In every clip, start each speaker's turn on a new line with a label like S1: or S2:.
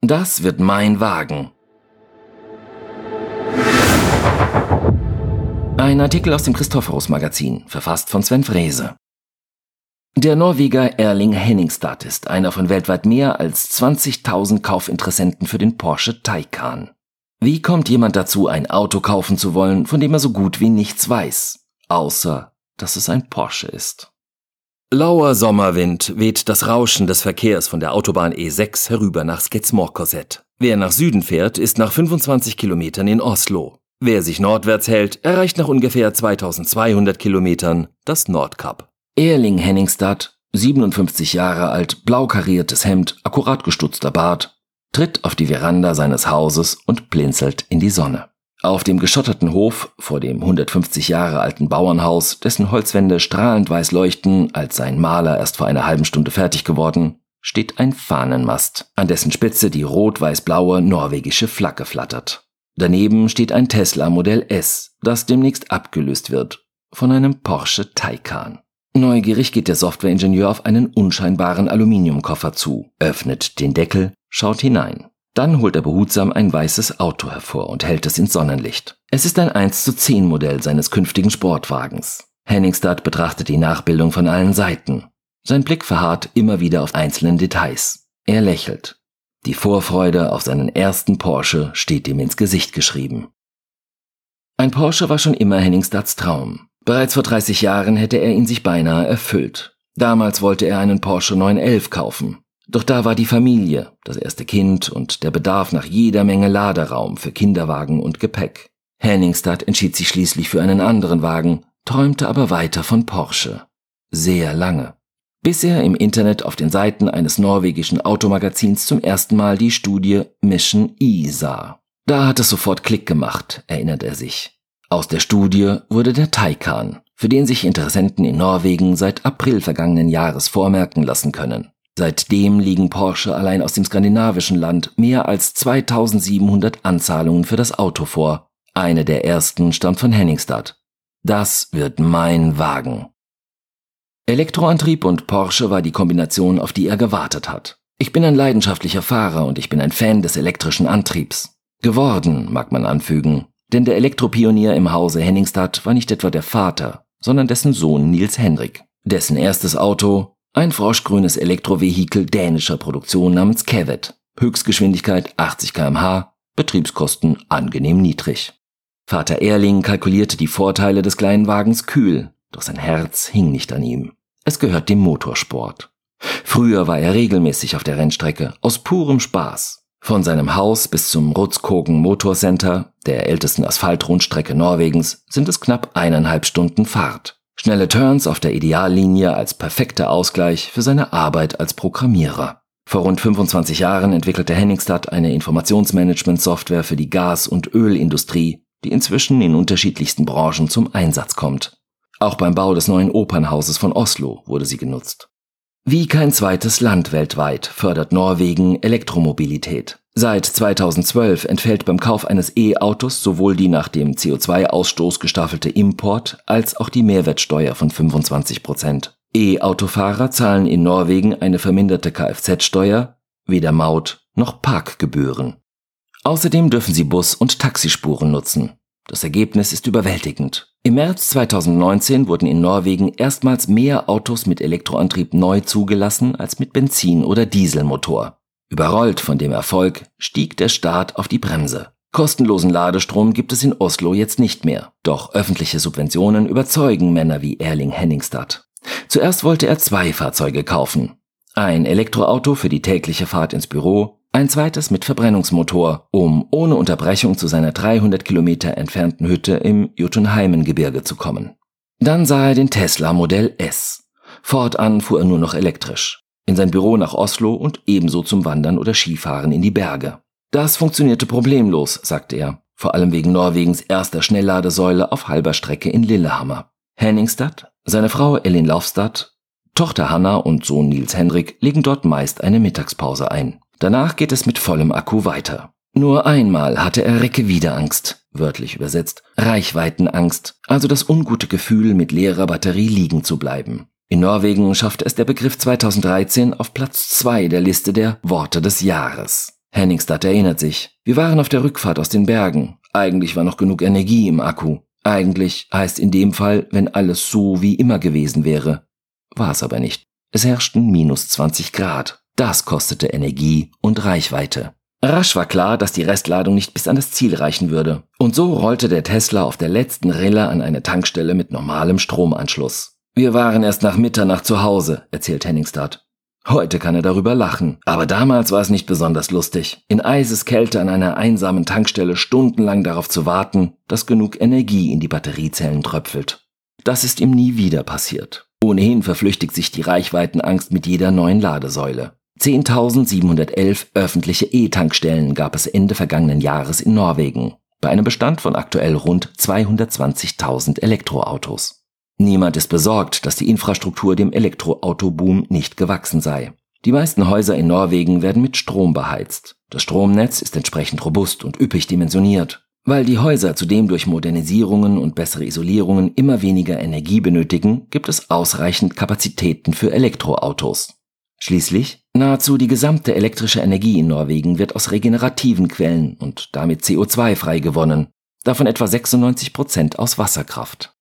S1: Das wird mein Wagen. Ein Artikel aus dem Christophorus Magazin, verfasst von Sven Frese. Der Norweger Erling Henningstad ist einer von weltweit mehr als 20.000 Kaufinteressenten für den Porsche Taycan. Wie kommt jemand dazu, ein Auto kaufen zu wollen, von dem er so gut wie nichts weiß, außer dass es ein Porsche ist? Lauer Sommerwind weht das Rauschen des Verkehrs von der Autobahn E6 herüber nach Sketsmore-Korsett. Wer nach Süden fährt, ist nach 25 Kilometern in Oslo. Wer sich nordwärts hält, erreicht nach ungefähr 2200 Kilometern das Nordkap. Erling Henningstad, 57 Jahre alt, blau kariertes Hemd, akkurat gestutzter Bart, tritt auf die Veranda seines Hauses und blinzelt in die Sonne. Auf dem geschotterten Hof vor dem 150 Jahre alten Bauernhaus, dessen Holzwände strahlend weiß leuchten, als sein Maler erst vor einer halben Stunde fertig geworden, steht ein Fahnenmast, an dessen Spitze die rot-weiß-blaue norwegische Flagge flattert. Daneben steht ein Tesla Modell S, das demnächst abgelöst wird von einem Porsche Taycan. Neugierig geht der Softwareingenieur auf einen unscheinbaren Aluminiumkoffer zu, öffnet den Deckel, schaut hinein. Dann holt er behutsam ein weißes Auto hervor und hält es ins Sonnenlicht. Es ist ein 1 zu 10 Modell seines künftigen Sportwagens. Henningstad betrachtet die Nachbildung von allen Seiten. Sein Blick verharrt immer wieder auf einzelnen Details. Er lächelt. Die Vorfreude auf seinen ersten Porsche steht ihm ins Gesicht geschrieben. Ein Porsche war schon immer Henningstads Traum. Bereits vor 30 Jahren hätte er ihn sich beinahe erfüllt. Damals wollte er einen Porsche 911 kaufen. Doch da war die Familie, das erste Kind und der Bedarf nach jeder Menge Laderaum für Kinderwagen und Gepäck. Henningstad entschied sich schließlich für einen anderen Wagen, träumte aber weiter von Porsche. Sehr lange. Bis er im Internet auf den Seiten eines norwegischen Automagazins zum ersten Mal die Studie Mission E sah. Da hat es sofort Klick gemacht, erinnert er sich. Aus der Studie wurde der Taycan, für den sich Interessenten in Norwegen seit April vergangenen Jahres vormerken lassen können. Seitdem liegen Porsche allein aus dem skandinavischen Land mehr als 2700 Anzahlungen für das Auto vor. Eine der ersten stammt von Henningstad. Das wird mein Wagen. Elektroantrieb und Porsche war die Kombination, auf die er gewartet hat. Ich bin ein leidenschaftlicher Fahrer und ich bin ein Fan des elektrischen Antriebs. Geworden, mag man anfügen, denn der Elektropionier im Hause Henningstad war nicht etwa der Vater, sondern dessen Sohn Nils Henrik. Dessen erstes Auto, ein froschgrünes Elektrovehikel dänischer Produktion namens Kevet. Höchstgeschwindigkeit 80 kmh, Betriebskosten angenehm niedrig. Vater Erling kalkulierte die Vorteile des kleinen Wagens kühl, doch sein Herz hing nicht an ihm. Es gehört dem Motorsport. Früher war er regelmäßig auf der Rennstrecke, aus purem Spaß. Von seinem Haus bis zum Rutskogen Motorcenter, der ältesten Asphaltrundstrecke Norwegens, sind es knapp eineinhalb Stunden Fahrt. Schnelle Turns auf der Ideallinie als perfekter Ausgleich für seine Arbeit als Programmierer. Vor rund 25 Jahren entwickelte Henningstad eine Informationsmanagement-Software für die Gas- und Ölindustrie, die inzwischen in unterschiedlichsten Branchen zum Einsatz kommt. Auch beim Bau des neuen Opernhauses von Oslo wurde sie genutzt. Wie kein zweites Land weltweit fördert Norwegen Elektromobilität. Seit 2012 entfällt beim Kauf eines E-Autos sowohl die nach dem CO2-Ausstoß gestaffelte Import als auch die Mehrwertsteuer von 25 Prozent. E-Autofahrer zahlen in Norwegen eine verminderte Kfz-Steuer, weder Maut noch Parkgebühren. Außerdem dürfen sie Bus- und Taxispuren nutzen. Das Ergebnis ist überwältigend. Im März 2019 wurden in Norwegen erstmals mehr Autos mit Elektroantrieb neu zugelassen als mit Benzin- oder Dieselmotor. Überrollt von dem Erfolg stieg der Staat auf die Bremse. Kostenlosen Ladestrom gibt es in Oslo jetzt nicht mehr. Doch öffentliche Subventionen überzeugen Männer wie Erling Henningstad. Zuerst wollte er zwei Fahrzeuge kaufen. Ein Elektroauto für die tägliche Fahrt ins Büro ein zweites mit Verbrennungsmotor, um ohne Unterbrechung zu seiner 300 Kilometer entfernten Hütte im Jotunheimen-Gebirge zu kommen. Dann sah er den Tesla Modell S. Fortan fuhr er nur noch elektrisch. In sein Büro nach Oslo und ebenso zum Wandern oder Skifahren in die Berge. Das funktionierte problemlos, sagte er, vor allem wegen Norwegens erster Schnellladesäule auf halber Strecke in Lillehammer. Henningstad, seine Frau Elin Laufstad, Tochter Hanna und Sohn Nils Henrik legen dort meist eine Mittagspause ein. Danach geht es mit vollem Akku weiter. Nur einmal hatte er Recke wieder Angst, wörtlich übersetzt, Reichweitenangst, also das ungute Gefühl, mit leerer Batterie liegen zu bleiben. In Norwegen schaffte es der Begriff 2013 auf Platz zwei der Liste der Worte des Jahres. Henningstadt erinnert sich. Wir waren auf der Rückfahrt aus den Bergen. Eigentlich war noch genug Energie im Akku. Eigentlich heißt in dem Fall, wenn alles so wie immer gewesen wäre. War es aber nicht. Es herrschten minus 20 Grad. Das kostete Energie und Reichweite. Rasch war klar, dass die Restladung nicht bis an das Ziel reichen würde. Und so rollte der Tesla auf der letzten Rille an eine Tankstelle mit normalem Stromanschluss. Wir waren erst nach Mitternacht zu Hause, erzählt Henningstadt. Heute kann er darüber lachen. Aber damals war es nicht besonders lustig, in Eiseskälte an einer einsamen Tankstelle stundenlang darauf zu warten, dass genug Energie in die Batteriezellen tröpfelt. Das ist ihm nie wieder passiert. Ohnehin verflüchtigt sich die Reichweitenangst mit jeder neuen Ladesäule. 10.711 öffentliche E-Tankstellen gab es Ende vergangenen Jahres in Norwegen, bei einem Bestand von aktuell rund 220.000 Elektroautos. Niemand ist besorgt, dass die Infrastruktur dem Elektroautoboom nicht gewachsen sei. Die meisten Häuser in Norwegen werden mit Strom beheizt. Das Stromnetz ist entsprechend robust und üppig dimensioniert. Weil die Häuser zudem durch Modernisierungen und bessere Isolierungen immer weniger Energie benötigen, gibt es ausreichend Kapazitäten für Elektroautos. Schließlich, nahezu die gesamte elektrische Energie in Norwegen wird aus regenerativen Quellen und damit CO2 frei gewonnen, davon etwa 96 Prozent aus Wasserkraft.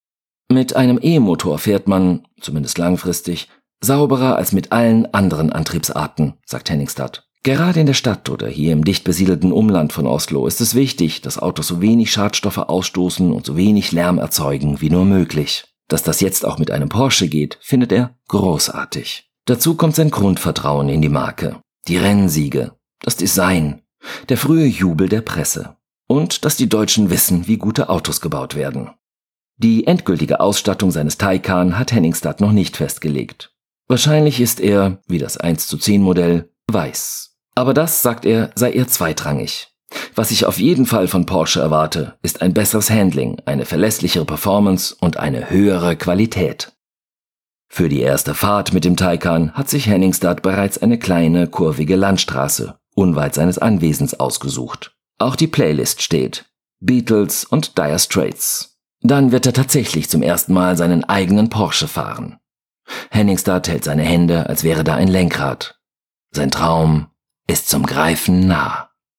S1: Mit einem E-Motor fährt man, zumindest langfristig, sauberer als mit allen anderen Antriebsarten, sagt Henningstadt. Gerade in der Stadt oder hier im dicht besiedelten Umland von Oslo ist es wichtig, dass Autos so wenig Schadstoffe ausstoßen und so wenig Lärm erzeugen wie nur möglich. Dass das jetzt auch mit einem Porsche geht, findet er großartig. Dazu kommt sein Grundvertrauen in die Marke, die Rennsiege, das Design, der frühe Jubel der Presse und dass die Deutschen wissen, wie gute Autos gebaut werden. Die endgültige Ausstattung seines Taycan hat Henningstadt noch nicht festgelegt. Wahrscheinlich ist er, wie das 1 zu 10 Modell, weiß. Aber das, sagt er, sei eher zweitrangig. Was ich auf jeden Fall von Porsche erwarte, ist ein besseres Handling, eine verlässlichere Performance und eine höhere Qualität. Für die erste Fahrt mit dem Taycan hat sich Henningstadt bereits eine kleine, kurvige Landstraße unweit seines Anwesens ausgesucht. Auch die Playlist steht. Beatles und Dire Straits. Dann wird er tatsächlich zum ersten Mal seinen eigenen Porsche fahren. Henningstadt hält seine Hände, als wäre da ein Lenkrad. Sein Traum ist zum Greifen nah.